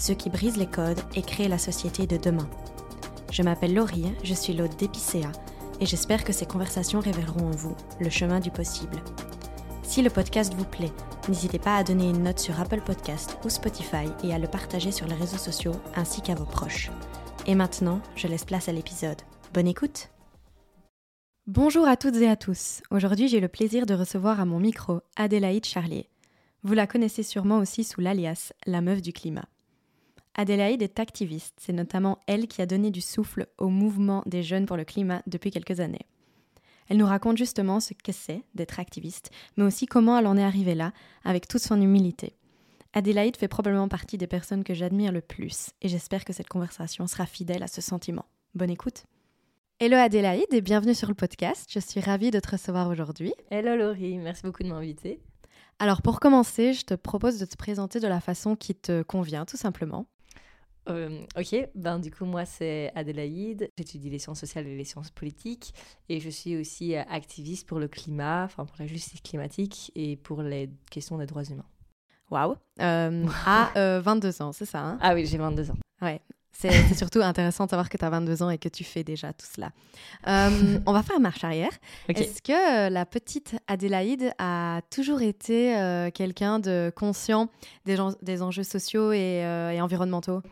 ceux qui brisent les codes et créent la société de demain. Je m'appelle Laurie, je suis l'hôte d'Epicéa et j'espère que ces conversations révéleront en vous le chemin du possible. Si le podcast vous plaît, n'hésitez pas à donner une note sur Apple Podcast ou Spotify et à le partager sur les réseaux sociaux ainsi qu'à vos proches. Et maintenant, je laisse place à l'épisode. Bonne écoute Bonjour à toutes et à tous. Aujourd'hui, j'ai le plaisir de recevoir à mon micro Adélaïde Charlier. Vous la connaissez sûrement aussi sous l'alias La meuf du climat. Adélaïde est activiste, c'est notamment elle qui a donné du souffle au mouvement des jeunes pour le climat depuis quelques années. Elle nous raconte justement ce que c'est d'être activiste, mais aussi comment elle en est arrivée là, avec toute son humilité. Adélaïde fait probablement partie des personnes que j'admire le plus et j'espère que cette conversation sera fidèle à ce sentiment. Bonne écoute. Hello Adélaïde et bienvenue sur le podcast. Je suis ravie de te recevoir aujourd'hui. Hello Laurie, merci beaucoup de m'inviter. Alors pour commencer, je te propose de te présenter de la façon qui te convient tout simplement. Euh, ok, ben du coup moi c'est Adélaïde, j'étudie les sciences sociales et les sciences politiques et je suis aussi euh, activiste pour le climat, enfin pour la justice climatique et pour les questions des droits humains. Waouh euh, À 22 ans, c'est ça hein? Ah oui, j'ai 22 ans. Ouais. C'est surtout intéressant de savoir que tu as 22 ans et que tu fais déjà tout cela. Euh, on va faire marche arrière. Est-ce que euh, la petite Adélaïde a toujours été quelqu'un de conscient des, des enjeux sociaux et, environnementaux?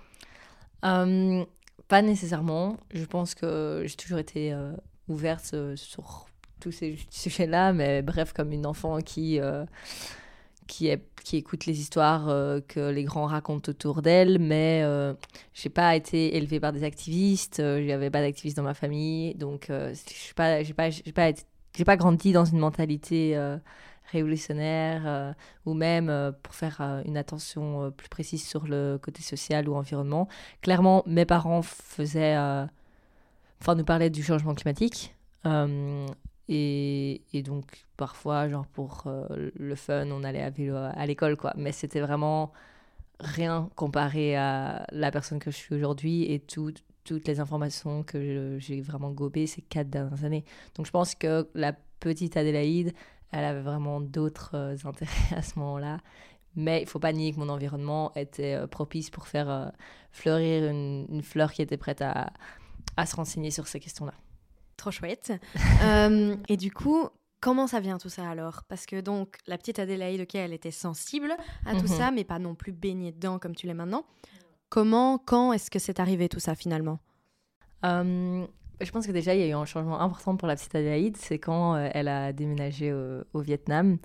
Pas nécessairement. Je pense que j'ai toujours été ouverte sur tous ces sujets-là, mais bref, comme une enfant qui qui, écoute les histoires euh, que les grands racontent autour d'elle, mais euh, j'ai pas été élevée par des activistes, euh, avait pas d'activistes dans ma famille, donc je j'ai pas, pas, pas grandi dans une mentalité révolutionnaire ou même pour faire une attention plus précise sur le côté social ou environnement. Clairement, mes parents faisaient, enfin, nous parlaient du changement climatique. Et, donc, parfois, genre pour euh, le fun, on allait à l'école, quoi. Mais c'était vraiment rien comparé à la personne que je suis aujourd'hui et toutes les informations que j'ai vraiment gobées ces quatre dernières années. Donc, je pense que la petite Adélaïde, elle avait vraiment d'autres euh, intérêts à ce moment-là. Mais il faut pas nier que mon environnement était euh, propice pour faire fleurir une, une, fleur qui était prête à, à se renseigner sur ces questions-là. Trop chouette. Euh, et du coup, comment ça vient tout ça alors? Parce que donc, la petite Adélaïde, ok, elle était sensible à tout mhm. ça, mais pas non plus baignée dedans comme tu l'es maintenant. Comment, quand est-ce que c'est arrivé tout ça finalement? Euh, Je pense que déjà, il y a eu un changement important pour la petite Adélaïde. C'est quand euh, elle a déménagé au Vietnam.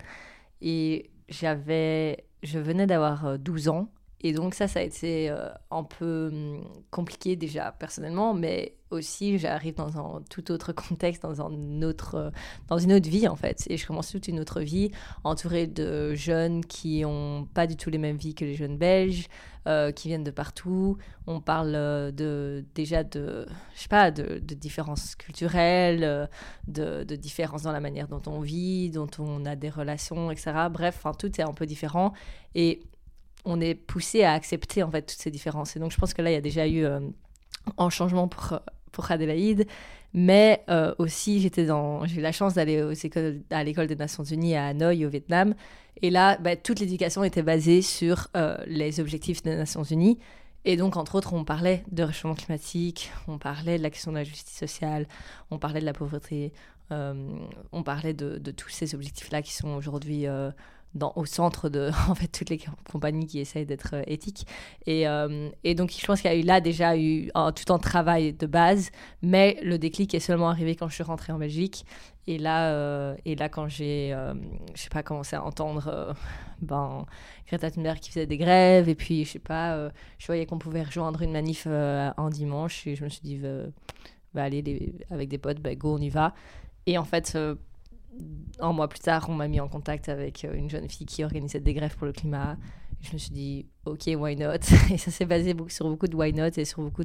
Et j'avais, je venais d'avoir 12 ans. Et donc ça, ça a été un peu hum, compliqué déjà personnellement, mais aussi j'arrive dans un tout autre contexte, dans, un autre, dans une autre vie en fait. Et je commence toute une autre vie entourée de jeunes qui n'ont pas du tout les mêmes vies que les jeunes belges, euh, qui viennent de partout. On parle euh, de, déjà de, je sais pas, de, différences culturelles, euh, de, différences dans la manière dont on vit, dont on a des relations, etc. Bref, tout est un peu différent. Et on est poussé à accepter en fait toutes ces différences. Et donc je pense que là, il y a déjà eu un changement pour, pour Adélaïde. Mais aussi, j'étais dans, j'ai eu la chance d'aller à l'école des Nations Unies à Hanoï, au Vietnam. Et là, bah, toute l'éducation était basée sur les objectifs des Nations Unies. Et donc, entre autres, on parlait de réchauffement climatique, on parlait de la question de la justice sociale, on parlait de la pauvreté, euh, on parlait de, tous ces objectifs-là qui sont aujourd'hui euh, au centre de en fait, toutes les compagnies qui essayent d'être euh, éthiques. Et, et, donc, je pense qu'il y a eu là déjà eu tout un travail de base, mais le déclic est seulement arrivé quand je suis rentrée en Belgique. Et là, euh, et là quand j'ai, euh, je sais pas, commencé à entendre euh, ben, Greta Thunberg qui faisait des grèves, et puis, je sais pas, je voyais qu'on pouvait rejoindre une manif un dimanche, et je me suis dit, bah, allez, avec des potes, bah, go, on y va. Et en fait, un mois plus tard, on m'a mis en contact avec une jeune fille qui organisait des grèves pour le climat je me suis dit, ok, why not? Et ça s'est basé sur beaucoup de why not et sur beaucoup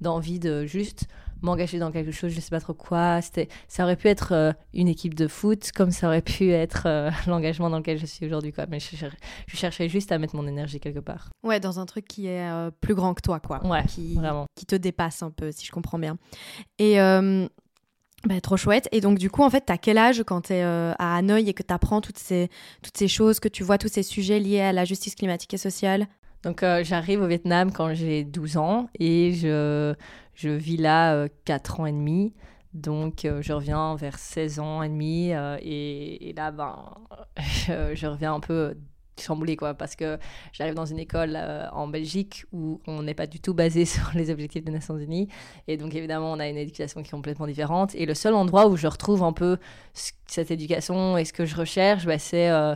d'envie de, juste m'engager dans quelque chose, je sais pas trop quoi. Ça aurait pu être euh, une équipe de foot, comme ça aurait pu être euh, l'engagement dans lequel je suis aujourd'hui. Quoi. Mais je, je, cherchais juste à mettre mon énergie quelque part. Ouais, dans un truc qui est euh, plus grand que toi, quoi. Ouais, qui, vraiment. Qui te dépasse un peu, si je comprends bien. Et bah, trop chouette. Et donc, du coup, en fait, tu as quel âge quand tu es euh, à Hanoï et que tu apprends toutes ces, toutes ces choses, que tu vois tous ces sujets liés à la justice climatique et sociale? Donc, euh, j'arrive au Vietnam quand j'ai 12 ans et je, je vis là euh, 4 ans et demi. Donc, je reviens vers 16 ans et demi. Et, et, là, ben, je reviens un peu chamboulé quoi parce que j'arrive dans une école euh, en Belgique où on n'est pas du tout basé sur les objectifs des Nations Unies. Et donc évidemment on a une éducation qui est complètement différente. Et le seul endroit où je retrouve un peu cette éducation et ce que je recherche bah, c'est euh,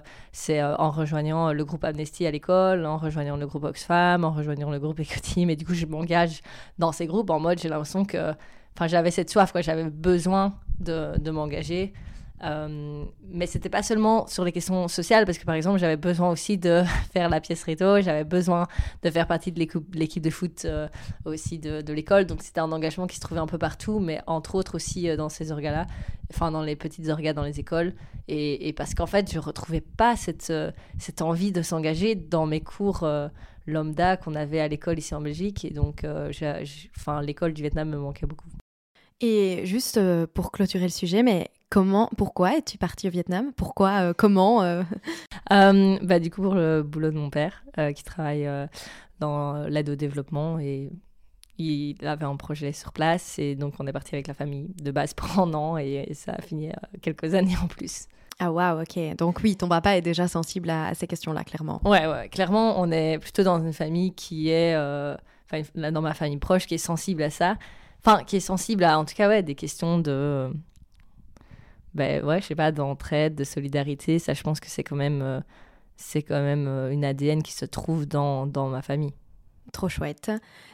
euh, en rejoignant le groupe Amnesty à l'école en rejoignant le groupe Oxfam en rejoignant le groupe Ecoteam. Et du coup je m'engage dans ces groupes en mode j'ai l'impression que enfin j'avais cette soif quoi. J'avais besoin de m'engager euh, mais c'était pas seulement sur les questions sociales, parce que par exemple, j'avais besoin aussi de faire la pièce réto, j'avais besoin de faire partie de l'équipe de foot euh, aussi de, l'école. Donc c'était un engagement qui se trouvait un peu partout, mais entre autres aussi euh, dans ces orgas-là, enfin dans les petites orgas dans les écoles. Et, parce qu'en fait, je retrouvais pas cette, cette envie de s'engager dans mes cours lambda qu'on avait à l'école ici en Belgique. Et donc, enfin, l'école du Vietnam me manquait beaucoup. Et juste pour clôturer le sujet, mais Comment, pourquoi es-tu partie au Vietnam? Pourquoi, euh, comment euh? Euh, bah, Du coup, pour le boulot de mon père, qui travaille dans l'aide au développement et il avait un projet sur place et donc on est parti avec la famille de base pour un an et, ça a fini quelques années en plus. Ah waouh, ok. Donc oui, ton papa est déjà sensible à, ces questions-là, clairement. Ouais, ouais. Clairement, on est plutôt dans une famille qui est, enfin, dans ma famille proche, qui est sensible à ça. Enfin, qui est sensible à, en tout cas, ouais, des questions de ben ouais, je sais pas, d'entraide, de solidarité, ça je pense que c'est quand même, euh, c'est quand même euh, une ADN qui se trouve dans, dans, ma famille. Trop chouette.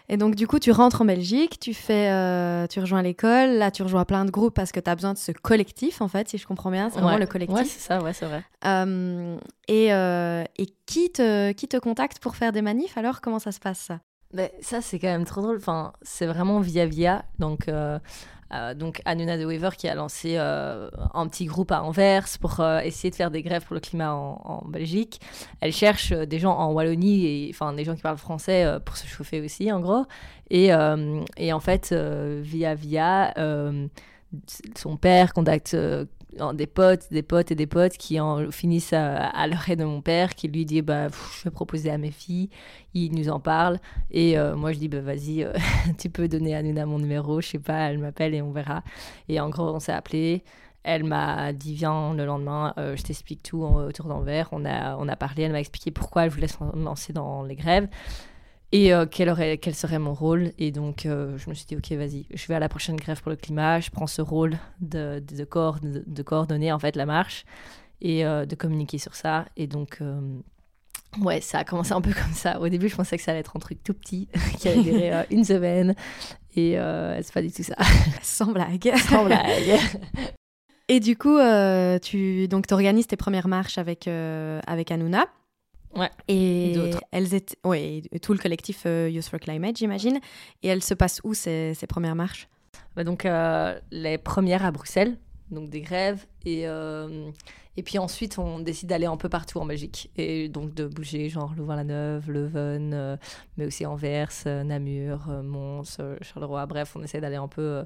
Et donc du coup, tu rentres en Belgique, tu fais, euh, tu rejoins l'école, là tu rejoins plein de groupes parce que tu as besoin de ce collectif en fait, si je comprends bien, c'est vraiment le collectif. Ouais, c'est ça, ouais, c'est vrai. et, et qui, te, qui te contacte pour faire des manifs alors? Comment ça se passe? Ça ben, ça, c'est quand même trop drôle. Enfin, c'est vraiment via via. Donc, euh, donc Anuna de Weaver qui a lancé euh, un petit groupe à Anvers pour euh, essayer de faire des grèves pour le climat en, Belgique. Elle cherche des gens en Wallonie, enfin des gens qui parlent français pour se chauffer aussi en gros. Et en fait, via via, son père contacte des potes, des potes et des potes qui en finissent à, l'oreille de mon père, qui lui dit bah je vais proposer à mes filles, il nous en parle et euh, moi je dis bah vas-y, euh, tu peux donner à Nuna mon numéro, je sais pas, elle m'appelle et on verra. Et en gros on s'est appelé. Elle m'a dit viens le lendemain, euh, je t'explique tout autour d'Anvers. On a, on a parlé, elle m'a expliqué pourquoi elle voulait se lancer dans les grèves et euh, quel, aurait, quel serait mon rôle? Et donc, euh, je me suis dit, OK, vas-y, je vais à la prochaine grève pour le climat, je prends ce rôle de, de, de, coordonner en fait la marche et euh, de communiquer sur ça. Et donc, ouais, ça a commencé un peu comme ça. Au début, je pensais que ça allait être un truc tout petit qui allait durer une semaine. Et c'est pas du tout ça. Sans blague. Sans blague. Et du coup, tu donc, organises tes premières marches avec, avec Hanouna. Ouais. Et, elles étaient, ouais, tout le collectif euh, Youth for Climate, j'imagine. Et elles se passent où ces, ces premières marches? Bah Donc, euh, les premières à Bruxelles, donc des grèves. Et, euh, Et puis ensuite, on décide d'aller un peu partout en Belgique. Et donc de bouger, genre Louvain-la-Neuve, Leuven, mais aussi Anvers, Namur, Mons, Charleroi. Bref, on essaie d'aller un peu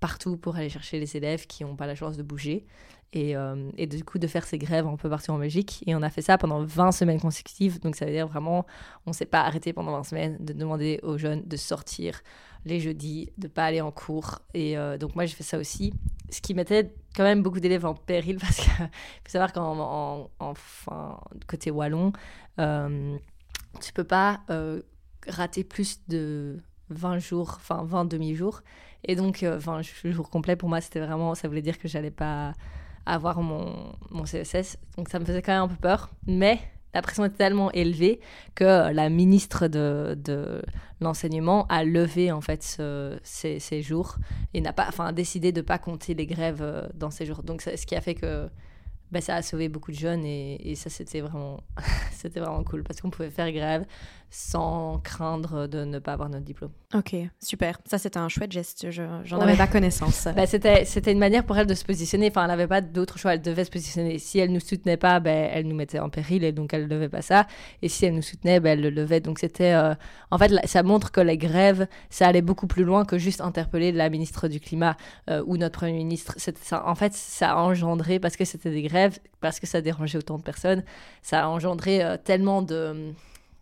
partout pour aller chercher les élèves qui n'ont pas la chance de bouger. Et, et, du coup, de faire ces grèves un peu partout en Belgique. Et on a fait ça pendant 20 semaines consécutives. Donc ça veut dire vraiment, on ne s'est pas arrêté pendant 20 semaines de demander aux jeunes de sortir les jeudis, de pas aller en cours. Et donc moi, j'ai fait ça aussi ce qui mettait quand même beaucoup d'élèves en péril parce qu'il faut savoir qu'en enfin, côté wallon, euh, tu peux pas euh, rater plus de 20 jours, enfin 20 demi-jours. Et donc, 20 euh, jours complets, pour moi, c'était vraiment, ça voulait dire que j'allais pas avoir mon, mon CSS. Donc, ça me faisait quand même un peu peur. Mais la pression était tellement élevée que la ministre de, de l'enseignement a levé en fait ces, jours et n'a pas, enfin, décidé de ne pas compter les grèves euh, dans ces jours. Donc, ce qui a fait que bah, ça a sauvé beaucoup de jeunes et, et ça c'était vraiment, c'était vraiment cool parce qu'on pouvait faire grève sans craindre de ne pas avoir notre diplôme. Ok, super. Ça, c'était un chouette geste. J'en avais pas connaissance. bah, c'était, c'était une manière pour elle de se positionner. Enfin, elle n'avait pas d'autre choix. Elle devait se positionner. Si elle nous soutenait pas, ben, elle nous mettait en péril et donc elle ne levait pas ça. Et si elle nous soutenait, ben, elle le levait. Donc c'était. Euh, en fait, ça montre que les grèves, ça allait beaucoup plus loin que juste interpeller la ministre du Climat euh, ou notre Premier ministre. Ça, en fait, ça a engendré, parce que c'était des grèves, parce que ça dérangeait autant de personnes, ça a engendré euh, tellement de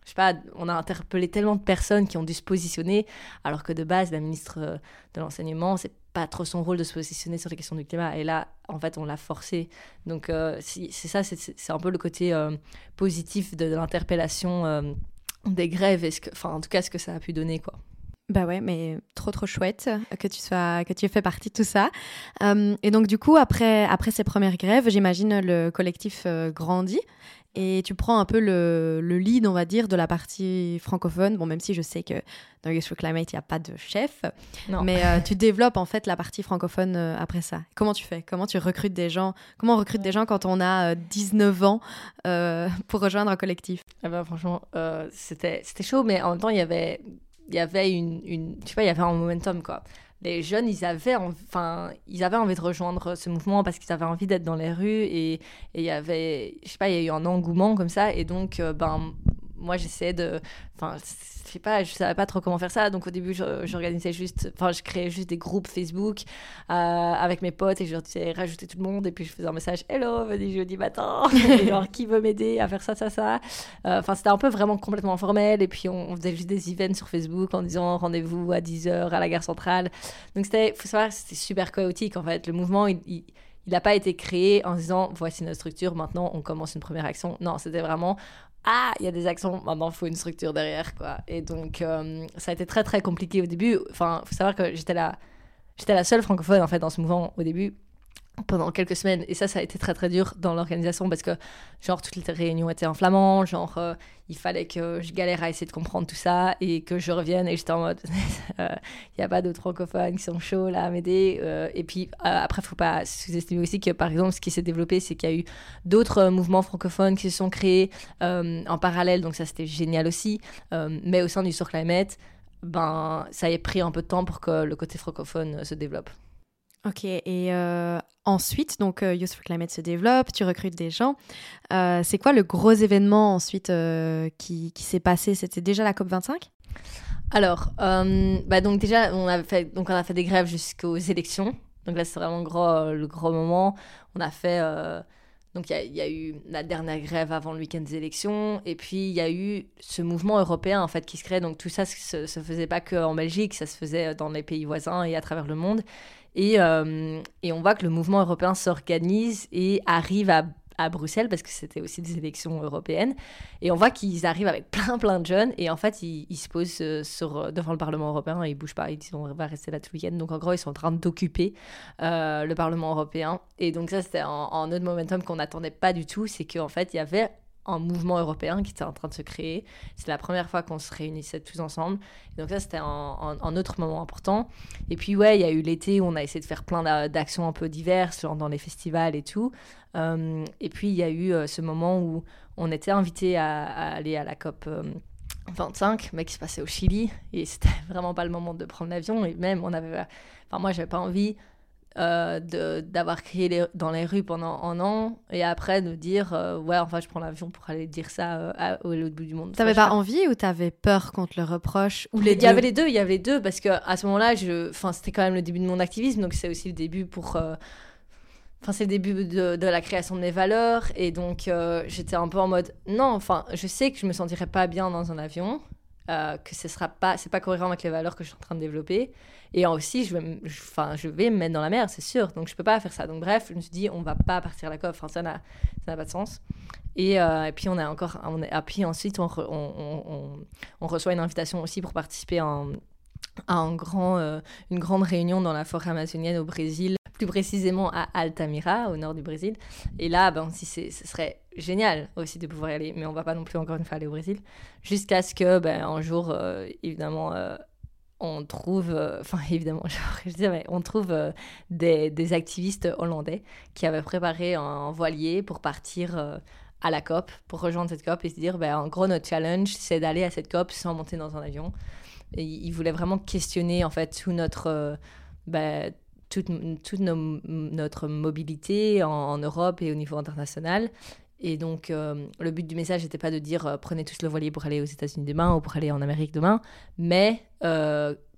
je sais pas, on a interpellé tellement de personnes qui ont dû se positionner, alors que de base, la ministre euh, de l'enseignement, c'est pas trop son rôle de se positionner sur les questions du climat. Et là, en fait, on l'a forcé. Donc, euh, c'est ça, c'est un peu le côté euh, positif de, l'interpellation des grèves, enfin, en tout cas, ce que ça a pu donner, quoi. Bah ouais, mais trop trop chouette que tu sois que tu aies fait partie de tout ça. et donc du coup après après ces premières grèves, j'imagine le collectif grandit et tu prends un peu le, le, lead, on va dire, de la partie francophone. Bon, même si je sais que dans Youth for Climate, il n'y a pas de chef. Mais euh, tu développes en fait la partie francophone euh, après ça. Comment tu fais? Comment tu recrutes des gens? Comment on recrute des gens quand on a 19 euh, ans pour rejoindre un collectif? Eh ben, Franchement, c'était chaud, mais en même temps, il y avait, il y avait une, une, tu vois, il y avait un momentum, quoi les jeunes, ils avaient, enfin, ils avaient envie de rejoindre ce mouvement parce qu'ils avaient envie d'être dans les rues et il y avait, je sais pas, il y a eu un engouement comme ça et donc, euh, ben, moi, j'essayais de, enfin, je sais pas, je savais pas trop comment faire ça. Donc au début, j'organisais juste, enfin, je créais juste des groupes Facebook euh, avec mes potes et je leur disais rajouter tout le monde. Et puis je faisais un message Hello, venez jeudi matin. genre, qui veut m'aider à faire ça, ça, ça? Euh, enfin, c'était un peu vraiment complètement informel. Et puis on, faisait juste des events sur Facebook en disant rendez-vous à 10h à la gare centrale. Donc c'était, faut savoir, c'était super chaotique en fait. Le mouvement, il, il il n'a pas été créé en disant voici notre structure, maintenant on commence une première action. Non, c'était vraiment ah, il y a des actions, maintenant il faut une structure derrière, quoi. Et donc, euh, ça a été très très compliqué au début. Enfin, faut savoir que j'étais la, j'étais la seule francophone en fait dans ce mouvement au début pendant quelques semaines. Et ça, ça a été très très dur dans l'organisation parce que, genre, toutes les réunions étaient en flamand. Genre, euh, il fallait que je galère à essayer de comprendre tout ça et que je revienne. Et j'étais en mode, euh, il n'y a pas d'autres francophones qui sont chauds là à m'aider. Euh, et puis, après, il faut pas sous-estimer aussi que, par exemple, ce qui s'est développé, c'est qu'il y a eu d'autres mouvements francophones qui se sont créés en parallèle. Donc, ça, c'était génial aussi. mais au sein du Sur Climate, ben, ça a pris un peu de temps pour que le côté francophone se développe. Ok, et euh, ensuite, donc euh, Youth for Climate se développe, tu recrutes des gens. Euh, c'est quoi le gros événement ensuite qui, s'est passé? C'était déjà la COP25 Alors, bah donc déjà, on a, fait, donc on a fait des grèves jusqu'aux élections. Donc là, c'est vraiment gros, le gros moment. On a fait... donc il y, a eu la dernière grève avant le week-end des élections, et puis il y a eu ce mouvement européen en fait qui se crée. Donc tout ça, se, se faisait pas qu'en Belgique, ça se faisait dans les pays voisins et à travers le monde. Et, euh, et on voit que le mouvement européen s'organise et arrive à à Bruxelles parce que c'était aussi des élections européennes. Et on voit qu'ils arrivent avec plein, plein de jeunes et en fait, ils, se posent euh, sur, euh, devant le Parlement européen et ils bougent pas. Ils disent on va rester là tout le week-end. Donc en gros, ils sont en train d'occuper le Parlement européen. Et donc ça, c'était un, autre momentum qu'on n'attendait pas du tout. C'est qu'en fait, il y avait un mouvement européen qui était en train de se créer. C'est la première fois qu'on se réunissait tous ensemble. donc ça, c'était un, autre moment important. Et puis ouais, il y a eu l'été où on a essayé de faire plein d'actions un peu diverses, genre dans les festivals et tout. Euh, et puis il y a eu euh, ce moment où on était invité à, aller à la COP. 25, euh, mais qui se passait au Chili, et c'était vraiment pas le moment de prendre l'avion, et même on avait, enfin moi j'avais pas envie euh, d'avoir crié dans les rues pendant un an et après de dire euh, ouais enfin je prends l'avion pour aller dire ça euh, l'autre bout du monde. T'avais pas envie ou t'avais peur contre le reproche ou les Il y avait les deux, il y avait les deux parce que à ce moment-là, je, enfin c'était quand même le début de mon activisme donc c'est aussi le début pour Enfin, c'est le début de, de, la création de mes valeurs. Et donc, j'étais un peu en mode non, enfin, je sais que je me sentirais pas bien dans un avion. Euh, que ce sera pas, c'est pas cohérent avec les valeurs que je suis en train de développer. Et aussi, je vais, enfin, je vais me mettre dans la mer, c'est sûr. Donc, je peux pas faire ça. Donc, bref, je me suis dit, on va pas partir à la. Enfin, ça n'a, ça n'a pas de sens. Et, euh, et, puis, on a encore, on a, puis ensuite, on, on, on, reçoit une invitation aussi pour participer en, à un grand, euh, une grande réunion dans la forêt amazonienne au Brésil, plus précisément à Altamira, au nord du Brésil. Et là, ben, si ce serait génial aussi de pouvoir y aller, mais on va pas non plus encore une fois aller au Brésil, jusqu'à ce que ben, un jour, euh, évidemment, euh, on trouve, enfin évidemment, je dis, mais on trouve des, des, activistes hollandais qui avaient préparé un voilier pour partir à la COP, pour rejoindre cette COP et se dire, ben, en gros, notre challenge, c'est d'aller à cette COP sans monter dans un avion. Et il voulait vraiment questionner en fait tout notre, euh, bah, toute, toute notre mobilité en, Europe et au niveau international. Et donc, euh, le but du message n'était pas de dire euh, prenez tous le voilier pour aller aux États-Unis demain ou pour aller en Amérique demain, mais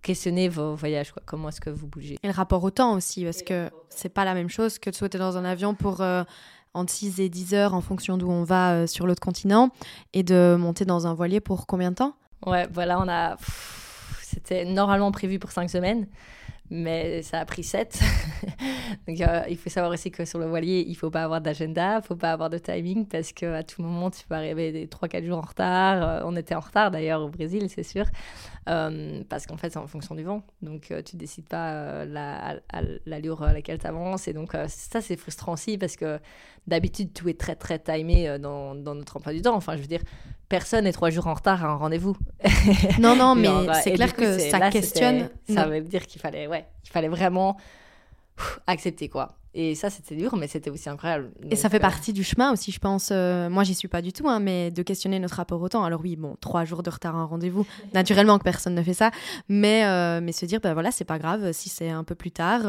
questionnez vos voyages. Quoi. Comment est-ce que vous bougez? Et le rapport au temps aussi, parce que c'est pas la même chose que de sauter dans un avion pour entre 6 et 10 heures en fonction d'où on va sur l'autre continent et de monter dans un voilier pour combien de temps? Ouais, voilà, on a. C'était normalement prévu pour cinq semaines, mais ça a pris sept. Donc euh, il faut savoir aussi que sur le voilier, il faut pas avoir d'agenda, il faut pas avoir de timing parce qu'à tout moment, tu peux arriver des 3-4 jours en retard. Euh, on était en retard d'ailleurs au Brésil, c'est sûr, euh, parce qu'en fait, c'est en fonction du vent. Donc tu décides pas l'allure à laquelle tu avances. Et donc ça, c'est frustrant aussi parce que d'habitude, tout est très très timé dans, dans notre emploi du temps. Enfin, je veux dire, personne n'est trois jours en retard à un rendez-vous. Non, non, mais c'est clair que ça questionne. Ça veut dire qu'il fallait, ouais, il fallait vraiment accepter quoi. Et ça, c'était dur, mais c'était aussi incroyable. et ça fait euh, partie du chemin aussi, je pense. Euh, moi, j'y suis pas du tout, hein, mais de questionner notre rapport au temps. Alors oui, bon, trois jours de retard à un rendez-vous, naturellement que personne ne fait ça, mais, euh, mais se dire, ben voilà, c'est pas grave, si c'est un peu plus tard,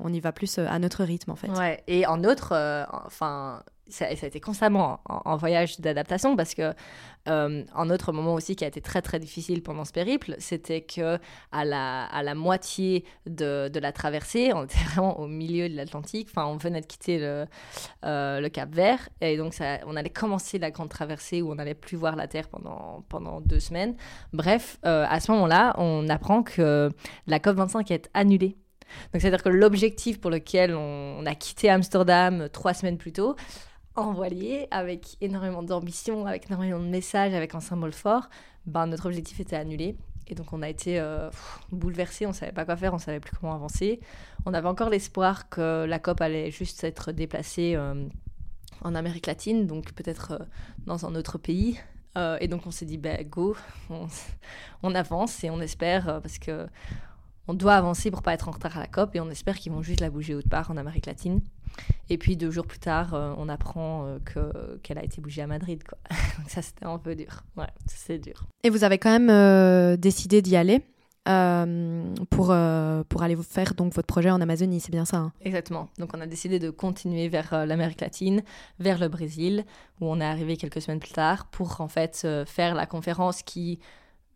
on y va plus à notre rythme, en fait. Ouais, et en autre, enfin, ça, a été constamment en, voyage d'adaptation parce que euh, un autre moment aussi qui a été très très difficile pendant ce périple, c'était que à la, à la moitié de, de, la traversée, on était vraiment au milieu de l'Atlantique, enfin on venait de quitter le, euh, le Cap Vert et donc ça, on allait commencer la grande traversée où on n'allait plus voir la Terre pendant, pendant deux semaines. Bref, euh, à ce moment-là, on apprend que la COP25 est annulée. Donc c'est-à-dire que l'objectif pour lequel on a quitté Amsterdam trois semaines plus tôt, en avec énormément d'ambition, avec énormément de messages, avec un symbole fort, ben, notre objectif était annulé. Et donc on a été euh, bouleversés, on savait pas quoi faire, on savait plus comment avancer. On avait encore l'espoir que la COP allait juste être déplacée euh, en Amérique latine, donc peut-être euh, dans un autre pays. et donc on s'est dit, bah, go, on, on, avance et on espère, parce que on doit avancer pour pas être en retard à la COP, et on espère qu'ils vont juste la bouger autre part en Amérique latine. Et puis deux jours plus tard, euh, on apprend euh, que, qu'elle a été bougée à Madrid. Quoi. Donc ça, c'était un peu dur. Ouais, c'est dur. Et vous avez quand même euh, décidé d'y aller pour, pour aller vous faire donc votre projet en Amazonie, c'est bien ça hein? Exactement. Donc on a décidé de continuer vers l'Amérique latine, vers le Brésil, où on est arrivé quelques semaines plus tard pour en fait faire la conférence qui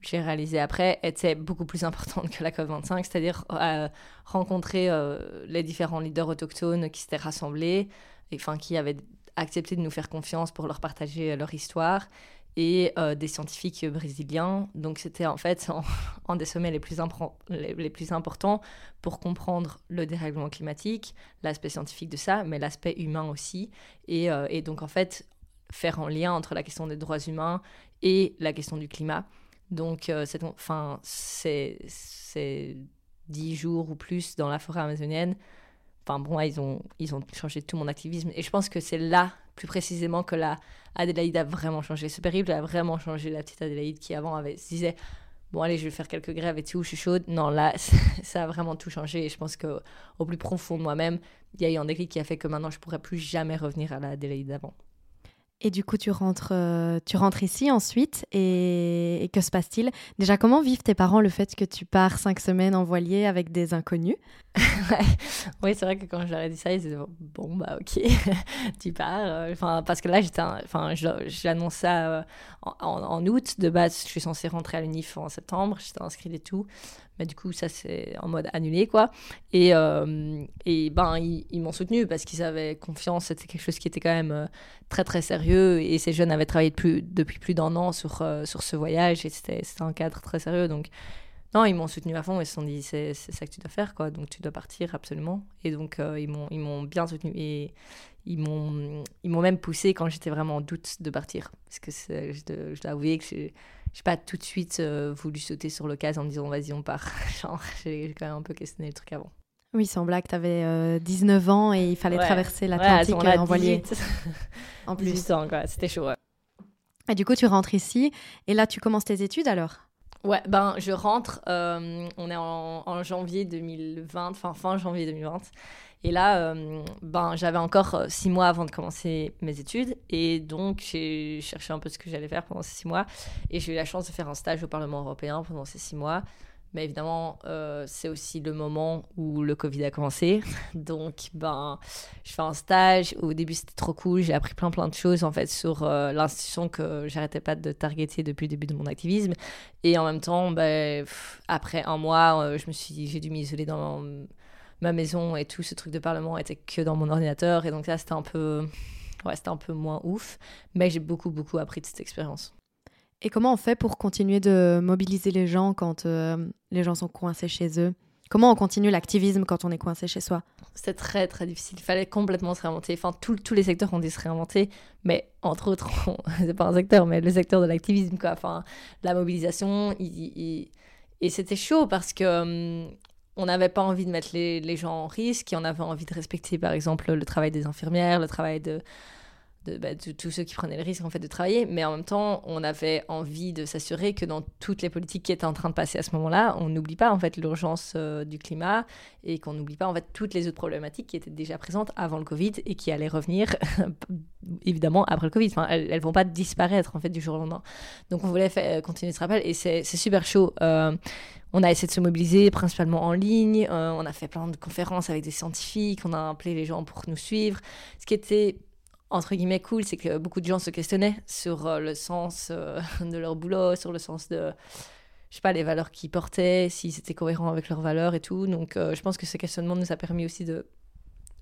j'ai réalisé après était beaucoup plus importante que la COP25, c'est-à-dire euh, rencontrer euh, les différents leaders autochtones qui s'étaient rassemblés, enfin qui avaient accepté de nous faire confiance pour leur partager leur histoire, et euh, des scientifiques brésiliens. Donc c'était en fait un, des sommets les plus, les, les, plus importants pour comprendre le dérèglement climatique, l'aspect scientifique de ça, mais l'aspect humain aussi, et, et donc en fait faire un lien entre la question des droits humains et la question du climat. Donc, euh, enfin, c'est dix jours ou plus dans la forêt amazonienne. Enfin, bon, ils, ont, ils ont changé tout mon activisme. Et je pense que c'est là, plus précisément, que la Adélaïde a vraiment changé. Ce périple a vraiment changé la petite Adélaïde qui, avant, avait, se disait Bon, allez, je vais faire quelques grèves et tout, je suis chaude. Non, là, ça a vraiment tout changé. Et je pense qu'au plus profond de moi-même, il y a eu un déclic qui a fait que maintenant, je pourrais plus jamais revenir à la Adélaïde d'avant. Et du coup, tu rentres, euh, tu rentres ici ensuite, et, que se passe-t-il? Déjà, comment vivent tes parents le fait que tu pars cinq semaines en voilier avec des inconnus? Oui, c'est vrai que quand je leur ai dit ça, ils disaient bon bah ok, tu pars. Euh, enfin, parce que là, j'étais, enfin, j'annonce ça euh, en, août. De base, je suis censée rentrer à l'UNIF en septembre. J'étais inscrite et tout. Mais du coup, ça, c'est en mode annulé, quoi. Et, euh, et ben, ils, m'ont soutenu parce qu'ils avaient confiance. C'était quelque chose qui était quand même très, très sérieux. Et ces jeunes avaient travaillé depuis, plus d'un an sur, sur ce voyage. Et c'était un cadre très sérieux. Donc, non, ils m'ont soutenu à fond. Ils se sont dit, c'est ça que tu dois faire, quoi. Donc, tu dois partir, absolument. Et donc, ils m'ont bien soutenu. Et ils m'ont même poussé quand j'étais vraiment en doute de partir. Parce que je, je dois avouer que j'ai pas tout de suite euh, voulu sauter sur l'occasion en me disant vas-y on part. Genre j'ai quand même un peu questionné le truc avant. Oui, sans blague, tu avais 19 ans et il fallait traverser l'Atlantique ouais, en voilier. en plus. C'était chaud. Et du coup, tu rentres ici et là, tu commences tes études alors? Ouais, ben je rentre, euh, on est en, en, janvier 2020, enfin fin janvier 2020. Et là, euh, ben, j'avais encore euh, six mois avant de commencer mes études. Et donc, j'ai cherché un peu ce que j'allais faire pendant ces six mois. Et j'ai eu la chance de faire un stage au Parlement européen pendant ces six mois. Mais évidemment, euh, c'est aussi le moment où le Covid a commencé. Donc, ben, je fais un stage. Au début, c'était trop cool. J'ai appris plein, plein de choses, en fait, sur l'institution que j'arrêtais pas de targeter depuis le début de mon activisme. Et en même temps, ben, après un mois, je me suis j'ai dû m'isoler dans ma maison et tout ce truc de parlement était que dans mon ordinateur. Et donc là, c'était un peu, ouais, c'était un peu moins ouf. Mais j'ai beaucoup, beaucoup appris de cette expérience. Et comment on fait pour continuer de mobiliser les gens quand euh, les gens sont coincés chez eux? Comment on continue l'activisme quand on est coincé chez soi? C'était très très difficile. Il fallait complètement se réinventer. Enfin, tous les secteurs ont dû se réinventer, mais entre autres, c'est pas un secteur, mais le secteur de l'activisme, quoi. Enfin, la mobilisation, et c'était chaud parce que hum, on n'avait pas envie de mettre les, gens en risque on avait envie de respecter, par exemple, le travail des infirmières, le travail de, bah, de, tous ceux qui prenaient le risque en fait de travailler, mais en même temps, on avait envie de s'assurer que dans toutes les politiques qui étaient en train de passer à ce moment-là, on n'oublie pas en fait l'urgence euh, du climat et qu'on n'oublie pas en fait toutes les autres problématiques qui étaient déjà présentes avant le Covid et qui allaient revenir évidemment après le Covid. Enfin, elles, ne vont pas disparaître en fait du jour au lendemain. Donc on voulait faire, continuer ce rappel et c'est super chaud. Euh, on a essayé de se mobiliser principalement en ligne, euh, on a fait plein de conférences avec des scientifiques, on a appelé les gens pour nous suivre. Ce qui était entre guillemets cool, c'est que beaucoup de gens se questionnaient sur euh, le sens euh, de leur boulot, sur le sens de, je sais pas, les valeurs qu'ils portaient, s'ils étaient cohérents avec leurs valeurs et tout. Donc je pense que ce questionnement nous a permis aussi de,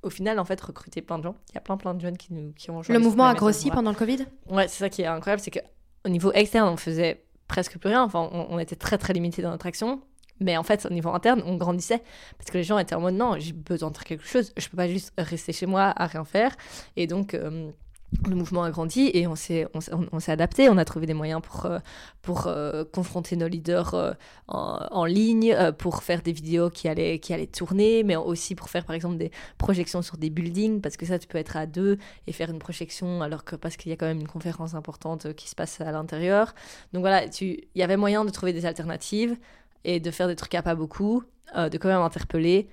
au final, en fait, recruter plein de gens. Il y a plein plein de jeunes qui, nous, qui ont Le mouvement a grossi pendant le Covid? Ouais, c'est ça qui est incroyable, c'est qu'au niveau externe, on faisait presque plus rien. Enfin, on, était très très limité dans notre action. Mais en fait, au niveau interne, on grandissait parce que les gens étaient en mode non, j'ai besoin de faire quelque chose. Je peux pas juste rester chez moi à rien faire. Et donc, euh, le mouvement a grandi et on s'est on, on s'est adapté. On a trouvé des moyens pour euh, pour euh, confronter nos leaders en, ligne, pour faire des vidéos qui allaient qui allaient tourner, mais aussi pour faire par exemple des projections sur des buildings parce que ça tu peux être à deux et faire une projection alors que parce qu'il y a quand même une conférence importante qui se passe à l'intérieur. Donc voilà, il y avait moyen de trouver des alternatives et de faire des trucs à pas beaucoup, de quand même interpeller,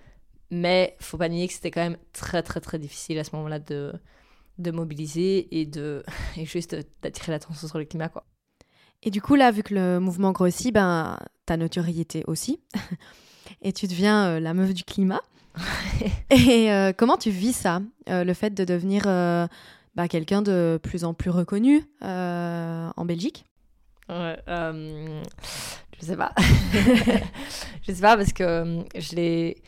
mais faut pas nier que c'était quand même très très très difficile à ce moment-là de de mobiliser et de et juste d'attirer l'attention sur le climat quoi. Et du coup là vu que le mouvement grossit ben ta notoriété aussi et tu deviens euh, la meuf du climat. et euh, comment tu vis ça euh, le fait de devenir bah, quelqu'un de plus en plus reconnu en Belgique? Ouais, je sais pas. je sais pas parce que je l'ai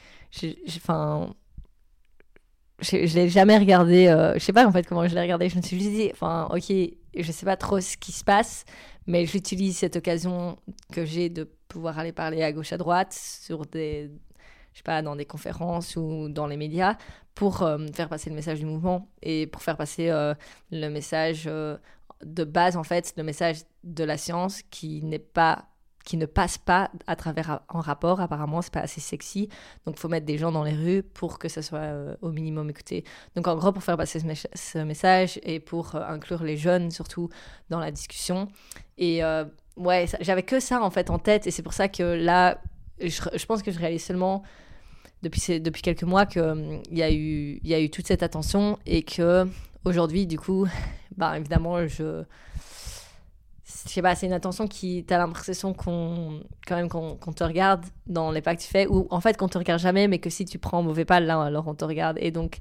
enfin je l'ai jamais regardé. Euh, je sais pas en fait comment je l'ai regardé. Je me suis juste dit, enfin, ok, je sais pas trop ce qui se passe, mais j'utilise cette occasion que j'ai de pouvoir aller parler à gauche à droite sur des, je sais pas, dans des conférences ou dans les médias pour euh, faire passer le message du mouvement et pour faire passer euh, le message de base en fait, le message de la science qui n'est pas qui ne passe pas à travers un rapport. Apparemment, c'est pas assez sexy. Donc, faut mettre des gens dans les rues pour que ça soit euh, au minimum écouté. Donc, en gros, pour faire passer ce, message et pour euh, inclure les jeunes, surtout, dans la discussion. Et euh, ouais, j'avais que ça, en fait, en tête. Et c'est pour ça que là, je, pense que je réalise seulement depuis, depuis quelques mois qu'il y, a eu, y a eu toute cette attention et que aujourd'hui, du coup, bah, évidemment, je. Je sais pas, c'est une attention qui. T'as l'impression qu'on. Quand même, qu'on te regarde dans les pas que tu fais, ou en fait, qu'on te regarde jamais, mais que si tu prends un mauvais pas, là, alors on te regarde. Et donc,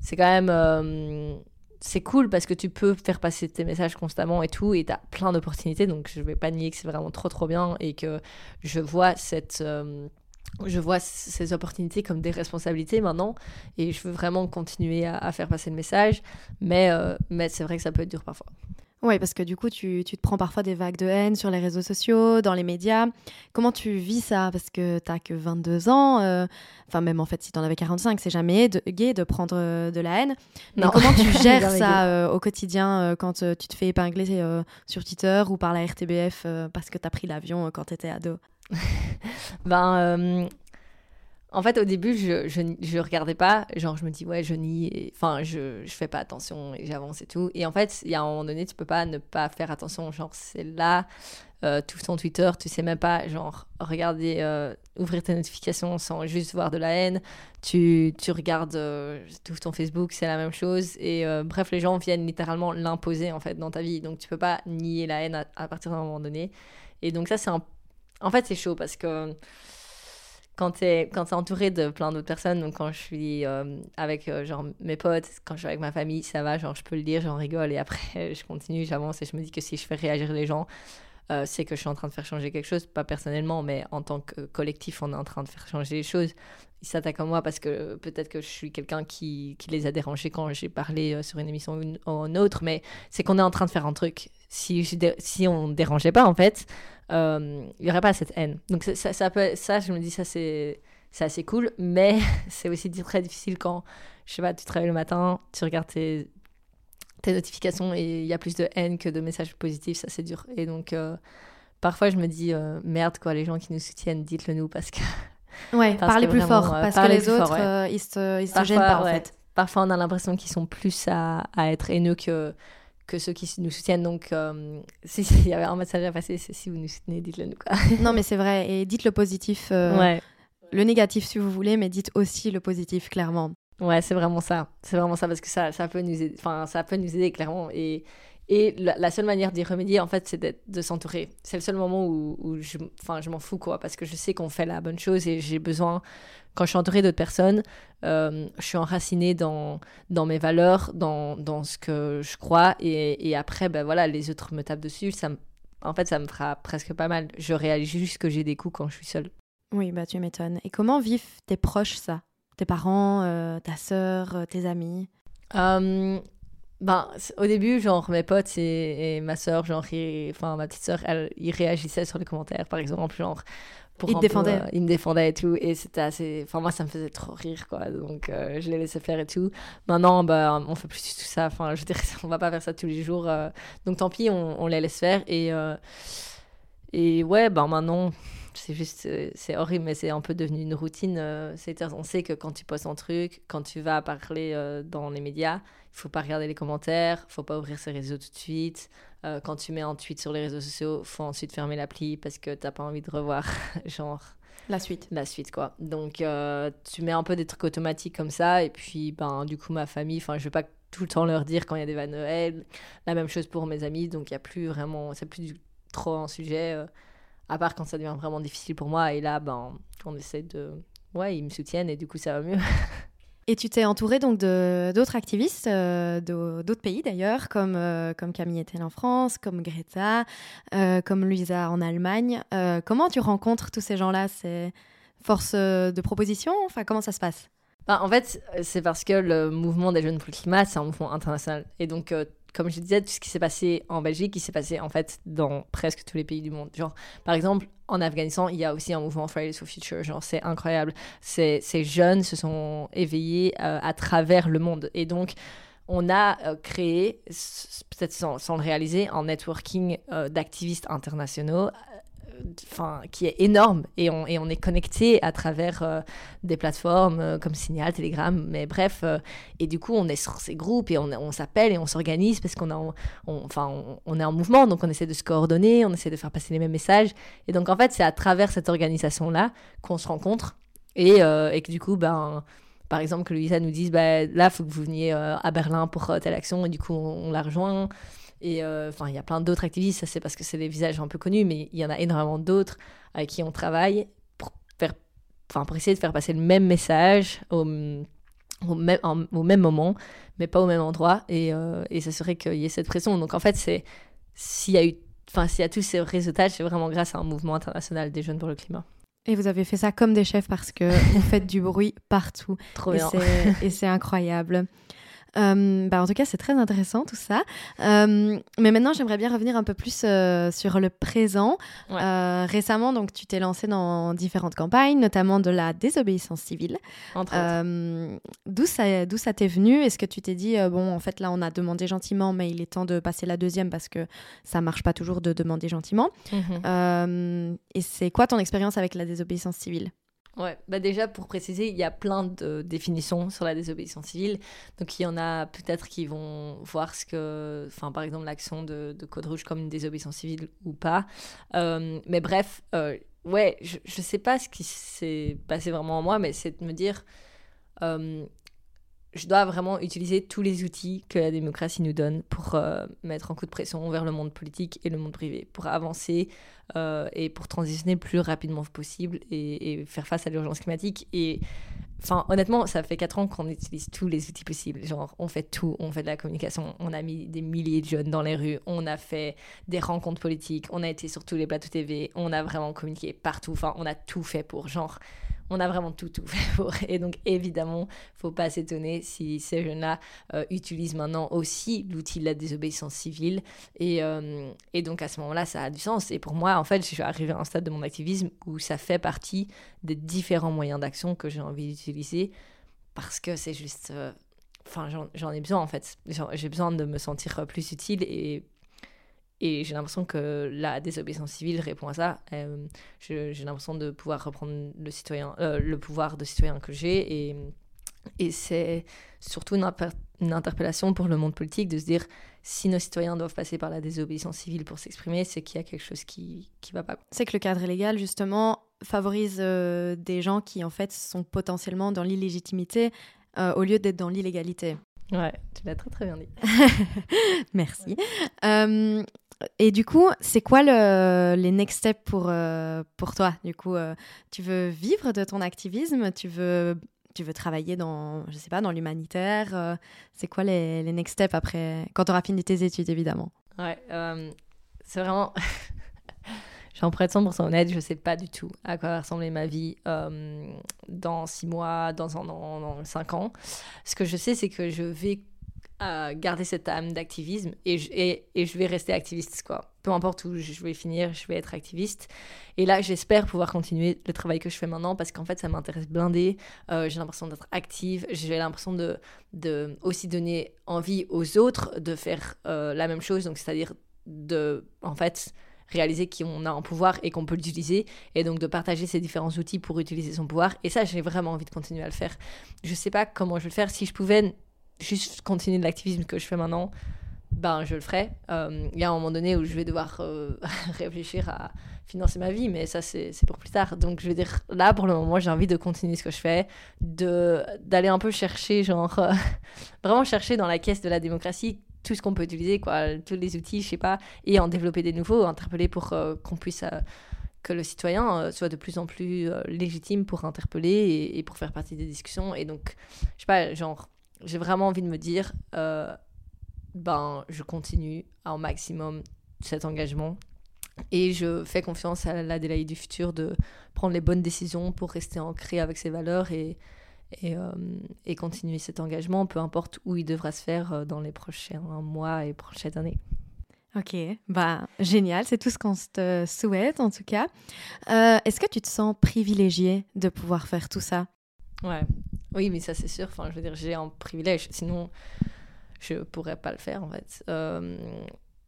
c'est quand même. Euh, c'est cool parce que tu peux faire passer tes messages constamment et tout, et tu as plein d'opportunités. Donc, je vais pas nier que c'est vraiment trop, trop bien et que je vois cette. Euh, je vois ces opportunités comme des responsabilités maintenant et je veux vraiment continuer à, faire passer le message, mais, euh, mais c'est vrai que ça peut être dur parfois. Oui, parce que du coup, tu, tu, te prends parfois des vagues de haine sur les réseaux sociaux, dans les médias. Comment tu vis ça? Parce que tu n'as que 22 ans. Euh, enfin, même en fait, si tu en avais 45, c'est jamais de, gay de prendre euh, de la haine. Mais comment tu gères ça euh, au quotidien quand tu te fais épingler sur Twitter ou par la RTBF parce que tu as pris l'avion quand tu étais ado? Ben, en fait, au début, je, je, regardais pas. Genre, je me dis, ouais, je nie. Enfin, je, je fais pas attention et j'avance et tout. Et en fait, il y a un moment donné, tu peux pas ne pas faire attention. Genre, c'est là, euh, tout ton Twitter, tu sais même pas, genre, regarder, euh, ouvrir tes notifications sans juste voir de la haine. Tu, tu regardes euh, tout ton Facebook, c'est la même chose. Et euh, bref, les gens viennent littéralement l'imposer, en fait, dans ta vie. Donc, tu peux pas nier la haine à, à partir d'un moment donné. Et donc, ça, c'est un. En fait, c'est chaud parce que quand tu es, es entouré de plein d'autres personnes, donc quand je suis euh, avec euh, genre mes potes, quand je suis avec ma famille, ça va, genre je peux le dire, j'en rigole et après je continue, j'avance et je me dis que si je fais réagir les gens, euh, c'est que je suis en train de faire changer quelque chose, pas personnellement, mais en tant que collectif, on est en train de faire changer les choses. Ils s'attaquent à moi parce que peut-être que je suis quelqu'un qui, qui, les a dérangés quand j'ai parlé sur une émission ou une, autre, mais c'est qu'on est en train de faire un truc. Si, si on ne dérangeait pas, en fait, euh, il n'y aurait pas cette haine. Donc ça, ça, je me dis, ça c'est assez cool, mais c'est aussi très difficile quand, je sais pas, tu travailles le matin, tu regardes tes, tes notifications et il y a plus de haine que de messages positifs, ça c'est dur. Et donc euh, parfois je me dis, euh, merde quoi, les gens qui nous soutiennent, dites-le nous parce que... Ouais, parlez plus fort, parce que les autres, ils se, ils se gênent pas en fait. Parfois on a l'impression qu'ils sont plus à, à être haineux que que ceux qui nous soutiennent. Donc, euh, s'il y avait un message à passer, c'est si vous nous soutenez, dites-le nous. Quoi. non, mais c'est vrai. Et dites le positif, euh, ouais. le négatif si vous voulez, mais dites aussi le positif, clairement. Ouais, c'est vraiment ça. C'est vraiment ça parce que ça, ça, peut, nous aider, enfin, ça peut nous aider, clairement. Et, et la, seule manière d'y remédier, en fait, c'est de s'entourer. C'est le seul moment où, où je, je m'en fous, quoi, parce que je sais qu'on fait la bonne chose et j'ai besoin quand je suis entourée d'autres personnes, euh, je suis enracinée dans, dans mes valeurs, dans, dans ce que je crois. Et, et, après, ben voilà, les autres me tapent dessus. Ça en fait, ça me fera presque pas mal. Je réalise juste que j'ai des coups quand je suis seule. Oui, bah tu m'étonnes. Et comment vivent tes proches ça? Tes parents, euh, ta sœur, euh, tes amis? Ben, au début, genre, mes potes et, ma sœur, genre, enfin, ma petite sœur, elle, ils réagissaient sur les commentaires, par exemple, genre, il te défendait. Euh, il me défendait et tout. Et c'était assez. Enfin, moi, ça me faisait trop rire, quoi. Donc, euh, je les laissais faire et tout. Maintenant, bah, on fait plus du tout ça. Enfin, je dirais, on va pas faire ça tous les jours. Euh. Donc, tant pis, on, on, les laisse faire. Et, et ouais, ben maintenant, c'est juste. C'est horrible, mais c'est un peu devenu une routine. c'est on sait que quand tu postes un truc, quand tu vas parler dans les médias, il faut pas regarder les commentaires, faut pas ouvrir ses réseaux tout de suite. Euh, quand tu mets un tweet sur les réseaux sociaux, faut ensuite fermer l'appli parce que t'as pas envie de revoir, genre. La suite. La suite, quoi. Donc, euh, tu mets un peu des trucs automatiques comme ça. Et puis, ben, du coup, ma famille, enfin, je vais pas tout le temps leur dire quand il y a des vannes Noël. La même chose pour mes amis. Donc, il y a plus vraiment, c'est plus du, trop un sujet. Euh, à part quand ça devient vraiment difficile pour moi. Et là, ben, on essaie de. Ouais, ils me soutiennent et du coup, ça va mieux. Et tu t'es entouré donc d'autres activistes, euh, d'autres pays d'ailleurs, comme, euh, comme Camille Etel en France, comme Greta, euh, comme Luisa en Allemagne. comment tu rencontres tous ces gens-là C'est force de proposition? Enfin, comment ça se passe? Bah, En fait, c'est parce que le mouvement des jeunes pour le climat, c'est un mouvement international. Et donc, comme je disais, tout ce qui s'est passé en Belgique, il s'est passé en fait dans presque tous les pays du monde. Genre, par exemple, en Afghanistan, il y a aussi un mouvement Fridays for Future. Genre, c'est incroyable. Ces, jeunes se sont éveillés euh, à travers le monde. Et donc, on a euh, créé, peut-être sans, sans, le réaliser, un networking euh, d'activistes internationaux qui est énorme et on, est connecté à travers euh, des plateformes euh, comme Signal, Telegram, mais bref. Euh, et du coup, on est sur ces groupes et on, s'appelle et on s'organise parce qu'on est en mouvement, donc on essaie de se coordonner, on essaie de faire passer les mêmes messages. Et donc, en fait, c'est à travers cette organisation-là qu'on se rencontre et, que du coup, ben par exemple, que l'UISA nous dise, bah, là, il faut que vous veniez à Berlin pour telle action, et du coup, on, la rejoint. Et enfin, il y a plein d'autres activistes, ça c'est parce que c'est des visages un peu connus, mais il y en a énormément d'autres avec qui on travaille pour, faire, pour essayer de faire passer le même message au, au, même, au même moment, mais pas au même endroit. Et, et ça serait qu'il y ait cette pression. Donc en fait, c'est s'il y a eu enfin, s'il y a tous ces réseutages, c'est vraiment grâce à un mouvement international des jeunes pour le climat. Et vous avez fait ça comme des chefs parce que vous faites du bruit partout. Trop bien. Et c'est incroyable. Euh, bah en tout cas, c'est très intéressant tout ça. Euh, mais maintenant, j'aimerais bien revenir un peu plus euh, sur le présent. récemment, donc, tu t'es lancé dans différentes campagnes, notamment de la désobéissance civile. d'où ça, d'où ça t'est venu? Est-ce que tu t'es dit bon, en fait, là, on a demandé gentiment, mais il est temps de passer la deuxième parce que ça marche pas toujours de demander gentiment. Mhm. et c'est quoi ton expérience avec la désobéissance civile? Ouais, bah déjà pour préciser, il y a plein de définitions sur la désobéissance civile. Donc il y en a peut-être qui vont voir ce que, enfin par exemple l'action de, de, Code Rouge comme une désobéissance civile ou pas. Euh, mais bref, euh, ouais, je, je sais pas ce qui s'est passé vraiment en moi, mais c'est de me dire, euh, je dois vraiment utiliser tous les outils que la démocratie nous donne pour euh, mettre un coup de pression vers le monde politique et le monde privé, pour avancer euh, et pour transitionner le plus rapidement possible et, faire face à l'urgence climatique. Et enfin, honnêtement, ça fait 4 ans qu'on utilise tous les outils possibles. Genre, on fait tout, on fait de la communication, on a mis des milliers de jeunes dans les rues, on a fait des rencontres politiques, on a été sur tous les plateaux TV, on a vraiment communiqué partout. Enfin, on a tout fait pour genre on a vraiment tout, tout fait pour. Et donc, évidemment, faut pas s'étonner si ces jeunes-là euh, utilisent maintenant aussi l'outil de la désobéissance civile. Et, euh, et donc, à ce moment-là, ça a du sens. Et pour moi, en fait, je suis arrivée à un stade de mon activisme où ça fait partie des différents moyens d'action que j'ai envie d'utiliser parce que c'est juste. Euh, enfin, j'en ai besoin, en fait. J'ai besoin de me sentir plus utile et et j'ai l'impression que la désobéissance civile répond à ça. Euh, j'ai l'impression de pouvoir reprendre le, citoyen, euh, le pouvoir de citoyen que j'ai. Et, et c'est surtout une, une, interpellation pour le monde politique de se dire si nos citoyens doivent passer par la désobéissance civile pour s'exprimer, c'est qu'il y a quelque chose qui ne va pas. C'est que le cadre légal, justement, favorise euh, des gens qui, en fait, sont potentiellement dans l'illégitimité au lieu d'être dans l'illégalité. Ouais, tu l'as très très bien dit. Merci. Et du coup, c'est quoi le, les next steps pour, euh, pour toi? Du coup, euh, tu veux vivre de ton activisme? Tu veux, tu veux travailler dans, je sais pas, dans l'humanitaire? Euh, C'est quoi les, les, next steps après, quand tu auras fini tes études, évidemment? Ouais, c'est vraiment... J'en prête 100% honnête, je sais pas du tout à quoi va ressembler ma vie dans six mois, dans un an, dans cinq ans. Ce que je sais, c'est que je vais à garder cette âme d'activisme et, je vais rester activiste quoi. Peu importe où je vais finir, je vais être activiste. Et là, j'espère pouvoir continuer le travail que je fais maintenant parce qu'en fait, ça m'intéresse blindé. Euh, j'ai l'impression d'être active. J'ai l'impression de, de aussi donner envie aux autres de faire euh, la même chose. Donc, c'est-à-dire de, en fait, réaliser qu'on a un pouvoir et qu'on peut l'utiliser et donc de partager ces différents outils pour utiliser son pouvoir. Et ça, j'ai vraiment envie de continuer à le faire. Je sais pas comment je vais le faire. Si je pouvais juste continuer l'activisme que je fais maintenant, ben je le ferai. Euh, il y a un moment donné où je vais devoir euh, réfléchir à financer ma vie, mais ça c'est pour plus tard. Donc je veux dire, là pour le moment, j'ai envie de continuer ce que je fais, d'aller un peu chercher, genre, vraiment chercher dans la caisse de la démocratie tout ce qu'on peut utiliser, quoi, tous les outils, je sais pas, et en développer des nouveaux, interpeller pour euh, qu'on puisse que le citoyen soit de plus en plus légitime pour interpeller et, pour faire partie des discussions. Et donc, je sais pas, genre, j'ai vraiment envie de me dire, euh, ben, je continue au maximum cet engagement et je fais confiance à l'Adélaïde du futur de prendre les bonnes décisions pour rester ancré avec ses valeurs et, et, euh, et, continuer cet engagement, peu importe où il devra se faire euh, dans les prochains mois et prochaines années. Ok, bah génial, c'est tout ce qu'on te souhaite en tout cas. Est-ce que tu te sens privilégié de pouvoir faire tout ça? Ouais, oui, mais ça c'est sûr. Enfin, je veux dire, j'ai un privilège. Sinon, je pourrais pas le faire en fait. Euh,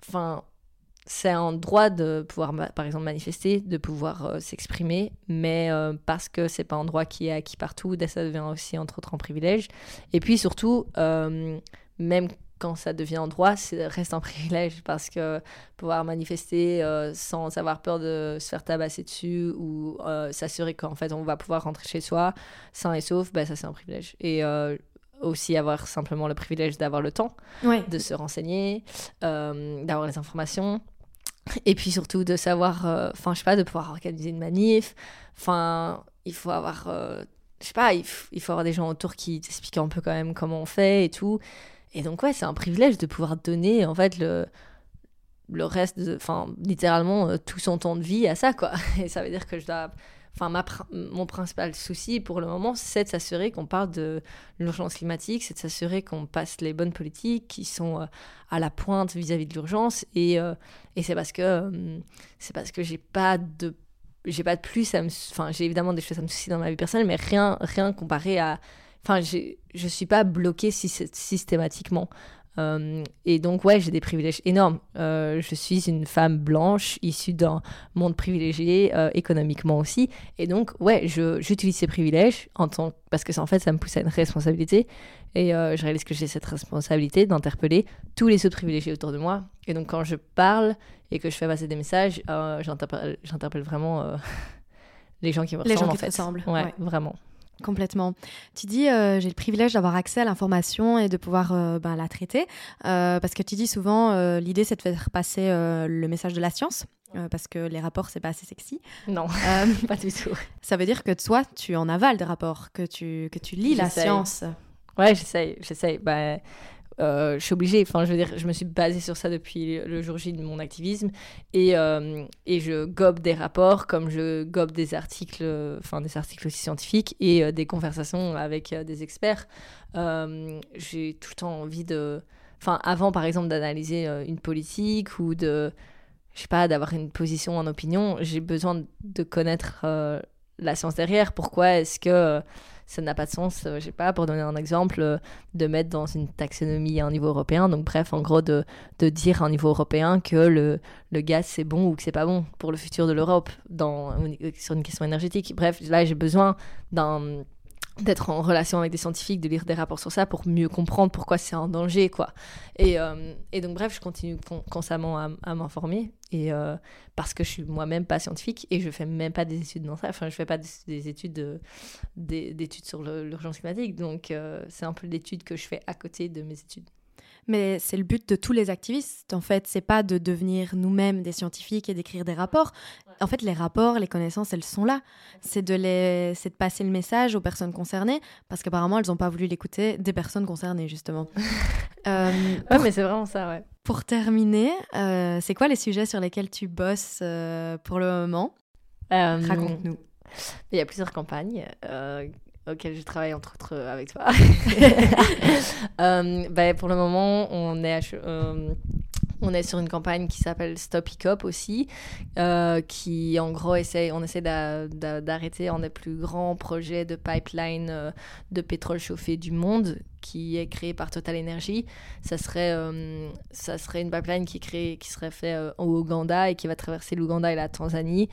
enfin, c'est un droit de pouvoir, par exemple, manifester, de pouvoir euh, s'exprimer, mais euh, parce que c'est pas un droit qui est acquis partout, ça devient aussi entre autres un privilège. Et puis surtout, même quand ça devient en droit, ça reste un privilège parce que pouvoir manifester sans avoir peur de se faire tabasser dessus ou s'assurer qu'en fait on va pouvoir rentrer chez soi sain et sauf, bah, ça c'est un privilège. Et aussi avoir simplement le privilège d'avoir le temps de se renseigner, d'avoir les informations. Et puis surtout de savoir, enfin je sais pas, de pouvoir organiser une manif. Enfin, il faut avoir je sais pas, il, faut avoir des gens autour qui t'expliquent un peu quand même comment on fait et tout. Et donc, ouais, c'est un privilège de pouvoir donner, en fait, le, le reste, enfin, littéralement, euh, tout son temps de vie à ça, quoi. Et ça veut dire que je dois. Enfin, ma, mon principal souci pour le moment, c'est de s'assurer qu'on parle de l'urgence climatique, c'est de s'assurer qu'on passe les bonnes politiques qui sont euh, à la pointe vis-à-vis de l'urgence. Et, euh, et c'est parce que c'est parce que j'ai pas de j'ai pas de plus à me enfin j'ai évidemment des choses à me soucier dans ma vie personnelle mais rien rien comparé à enfin je suis pas bloquée systématiquement euh, et donc ouais j'ai des privilèges énormes euh, je suis une femme blanche issue d'un monde privilégié euh, économiquement aussi et donc ouais j'utilise ces privilèges en tant parce que en fait ça me pousse à une responsabilité et je réalise que j'ai cette responsabilité d'interpeller tous les autres privilégiés autour de moi et donc quand je parle et que je fais passer des messages, j'interpelle vraiment les gens qui me ressemblent. Les gens qui en fait. ressemblent. Ouais, vraiment. Complètement. Tu dis, euh, j'ai le privilège d'avoir accès à l'information et de pouvoir ben, la traiter, parce que tu dis souvent, l'idée c'est de faire passer le message de la science, parce que les rapports c'est pas assez sexy. Non, pas du tout. Ça veut dire que toi, tu en avales des rapports, que tu, que tu lis la science. Ouais, j'essaye, j'essaye. Bah, euh, je suis obligée, enfin, je veux dire, je me suis basée sur ça depuis le jour J de mon activisme et, euh, et je gobe des rapports comme je gobe des articles, enfin, des articles aussi scientifiques et euh, des conversations avec des experts. J'ai tout le temps envie de. Enfin, avant, par exemple, d'analyser une politique ou de. Je sais pas, d'avoir une position en opinion, j'ai besoin de connaître la science derrière. Pourquoi est-ce que ça n'a pas de sens, euh, je sais pas, pour donner un exemple, euh, de mettre dans une taxonomie à un niveau européen? Donc, bref, en gros, de, de dire à un niveau européen que le, le gaz c'est bon ou que c'est pas bon pour le futur de l'Europe sur une question énergétique. Bref, là, j'ai besoin d'un d'être en relation avec des scientifiques, de lire des rapports sur ça pour mieux comprendre pourquoi c'est un danger, quoi. Et, euh, et donc, bref, je continue constamment à, m'informer, et euh, parce que je suis moi-même pas scientifique, et je fais même pas des études dans ça, enfin, je fais pas des, études, d'études sur l'urgence climatique, donc euh, c'est un peu l'étude que je fais à côté de mes études. Mais c'est le but de tous les activistes, en fait. C'est pas de devenir nous-mêmes des scientifiques et d'écrire des rapports. En fait, les rapports, les connaissances, elles sont là. C'est de, les... de passer le message aux personnes concernées, parce qu'apparemment, elles n'ont pas voulu l'écouter des personnes concernées, justement. euh, Ouais, mais c'est vraiment ça, ouais. Pour terminer, euh, c'est quoi les sujets sur lesquels tu bosses euh, pour le moment? Euh, Raconte-nous. Il y a plusieurs campagnes auquel je travaille entre autres euh, avec toi. euh, bah, pour le moment, on est, euh, on est sur une campagne qui s'appelle Stop Hiccup aussi, euh, qui en gros essaie, on essaie d'arrêter un des plus grands projets de pipeline de pétrole chauffé du monde qui est créé par Total Energy. Ça serait, ça serait une pipeline qui, serait faite au Ouganda et qui va traverser l'Ouganda et la Tanzanie.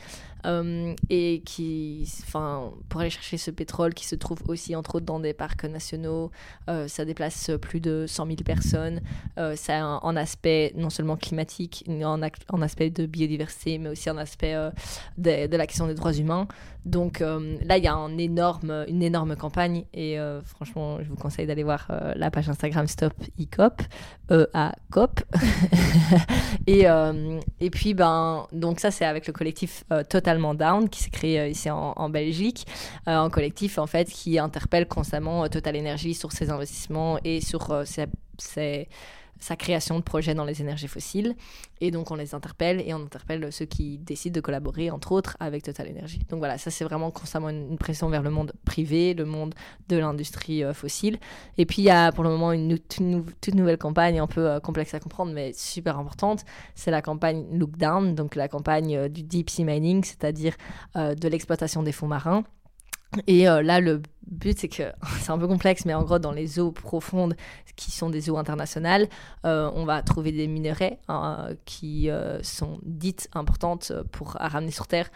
Euh, et qui, enfin, pour aller chercher ce pétrole qui se trouve aussi entre autres dans des parcs nationaux, euh, ça déplace plus de 100 000 personnes. Euh, ça a un, aspect non seulement climatique, en, en, aspect de biodiversité, mais aussi en aspect de, de, la question des droits humains. Donc là, il y a un une énorme campagne et franchement, je vous conseille d'aller voir la page Instagram Stop ECOP, E-A-COP. et, et puis, ben, donc ça, c'est avec le collectif Total Down, qui s'est créé euh, ici en, Belgique, euh, en collectif en fait, qui interpelle constamment euh, Total Energy sur ses investissements et sur ses, sa création de projets dans les énergies fossiles. Et donc on les interpelle et on interpelle ceux qui décident de collaborer, entre autres, avec Total Energy. Donc voilà, ça c'est vraiment constamment une, pression vers le monde privé, le monde de l'industrie euh, fossile. Et puis il y a pour le moment une toute, nouvelle campagne un peu euh, complexe à comprendre, mais super importante. C'est la campagne Look Down, donc la campagne euh, du deep sea mining, c'est-à-dire de l'exploitation des fonds marins. Et là, le but, c'est que c'est un peu complexe, mais en gros, dans les eaux profondes, qui sont des eaux internationales, euh, on va trouver des minerais hein, qui euh, sont dites importantes pour ramener sur Terre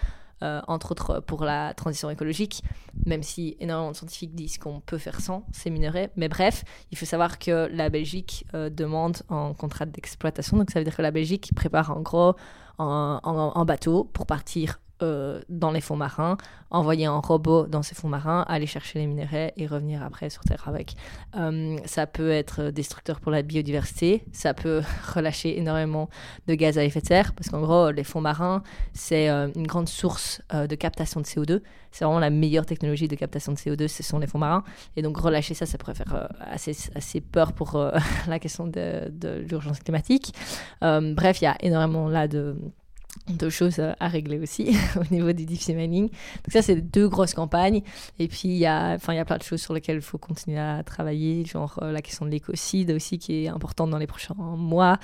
entre autres pour la transition écologique, même si énormément de scientifiques disent qu'on peut faire sans ces minerais. Mais bref, il faut savoir que la Belgique demande un contrat d'exploitation, donc ça veut dire que la Belgique prépare en gros un bateau pour partir euh, dans les fonds marins, envoyer un robot dans ces fonds marins, aller chercher les minéraux et revenir après sur Terre avec. Euh, ça peut être destructeur pour la biodiversité, ça peut relâcher énormément de gaz à effet de serre, parce qu'en gros, les fonds marins, c'est euh, une grande source de captation de CO2. C'est vraiment la meilleure technologie de captation de CO2, ce sont les fonds marins. Et donc relâcher ça, ça pourrait faire assez, assez peur pour la question de l'urgence climatique. bref, il y a énormément là de deux choses à régler aussi au niveau du deep mining. Donc ça, c'est deux grosses campagnes. Et puis, il y, a, il y a plein de choses sur lesquelles il faut continuer à travailler, genre euh, la question de l'écocide aussi, qui est importante dans les prochains mois.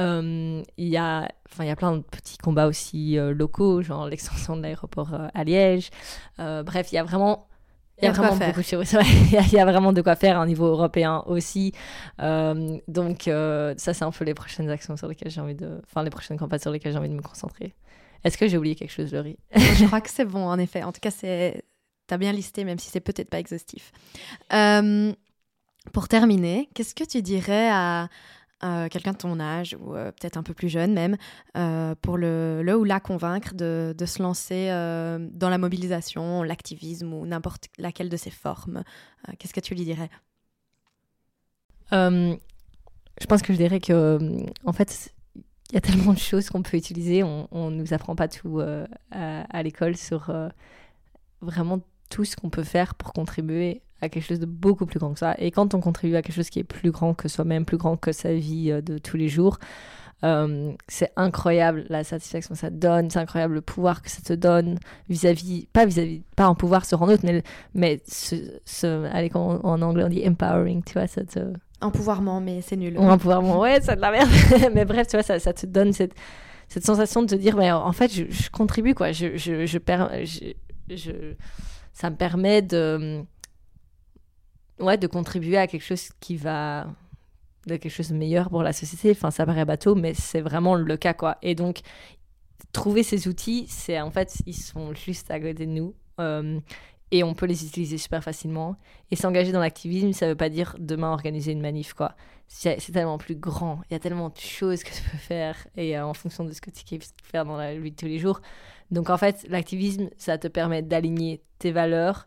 Euh, il, y a, il y a plein de petits combats aussi euh, locaux, genre l'extension de l'aéroport à Liège. bref, il y a vraiment il y a, vraiment beaucoup de choses. il y a vraiment de quoi faire au niveau européen aussi. Euh, donc, euh, ça, c'est un peu les prochaines actions sur lesquelles j'ai envie de. Enfin, les prochaines campagnes sur lesquelles j'ai envie de me concentrer. Est-ce que j'ai oublié quelque chose, Laurie? Je crois que c'est bon, en effet. En tout cas, c'est. T'as bien listé, même si c'est peut-être pas exhaustif. Euh, pour terminer, qu'est-ce que tu dirais à, euh, quelqu'un de ton âge ou euh, peut-être un peu plus jeune même, euh, pour le, le, ou la convaincre de, de se lancer dans la mobilisation, l'activisme ou n'importe laquelle de ses formes Qu'est-ce que tu lui dirais? Je pense que je dirais que, en fait, il y a tellement de choses qu'on peut utiliser. On ne nous apprend pas tout à, à l'école sur vraiment tout ce qu'on peut faire pour contribuer à quelque chose de beaucoup plus grand que ça. Et quand on contribue à quelque chose qui est plus grand que soi-même, plus grand que sa vie euh, de tous les jours, euh, c'est incroyable la satisfaction que ça donne, c'est incroyable le pouvoir que ça te donne vis-à-vis, pas vis-à-vis, pas un pouvoir sur un autre, mais, mais ce, allez, en, anglais on dit empowering, tu vois, ça te... Empouvoirment, mais c'est nul. Un empouvoirment, ouais, c'est de la merde. mais bref, tu vois, ça, ça te donne cette, cette sensation de te dire, mais en fait, je, contribue, quoi, je, je, je, je, ça me permet de ouais, de contribuer à quelque chose qui va de quelque chose de meilleur pour la société. Enfin, ça paraît bateau, mais c'est vraiment le cas, quoi. Et donc, trouver ces outils, c'est en fait, ils sont juste à côté de nous. Euh, et on peut les utiliser super facilement. Et s'engager dans l'activisme, ça veut pas dire demain organiser une manif, quoi. C'est tellement plus grand. Il y a tellement de choses que tu peux faire et euh, en fonction de ce que tu veux faire dans la vie de tous les jours. Donc en fait, l'activisme, ça te permet d'aligner tes valeurs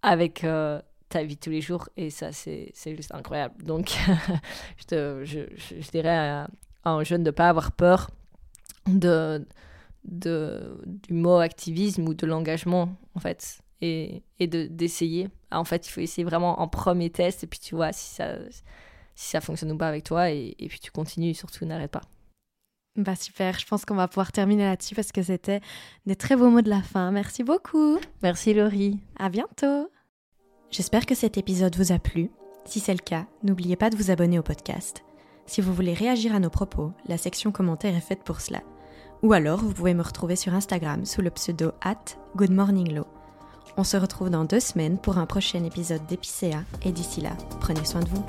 avec euh, ta vie tous les jours et ça c'est juste incroyable donc je, te, je, je, dirais à, un jeune de pas avoir peur de, de du mot activisme ou de l'engagement en fait et, et de d'essayer en fait il faut essayer vraiment en premier test et puis tu vois si ça si ça fonctionne ou pas avec toi et, et puis tu continues surtout n'arrête pas bah super, je pense qu'on va pouvoir terminer là-dessus parce que c'était des très beaux mots de la fin. Merci beaucoup. Merci Laurie. À bientôt. J'espère que cet épisode vous a plu. Si c'est le cas, n'oubliez pas de vous abonner au podcast. Si vous voulez réagir à nos propos, la section commentaires est faite pour cela. Ou alors, vous pouvez me retrouver sur Instagram sous le pseudo at goodmorninglow. On se retrouve dans deux semaines pour un prochain épisode d'Epicéa et d'ici là, prenez soin de vous.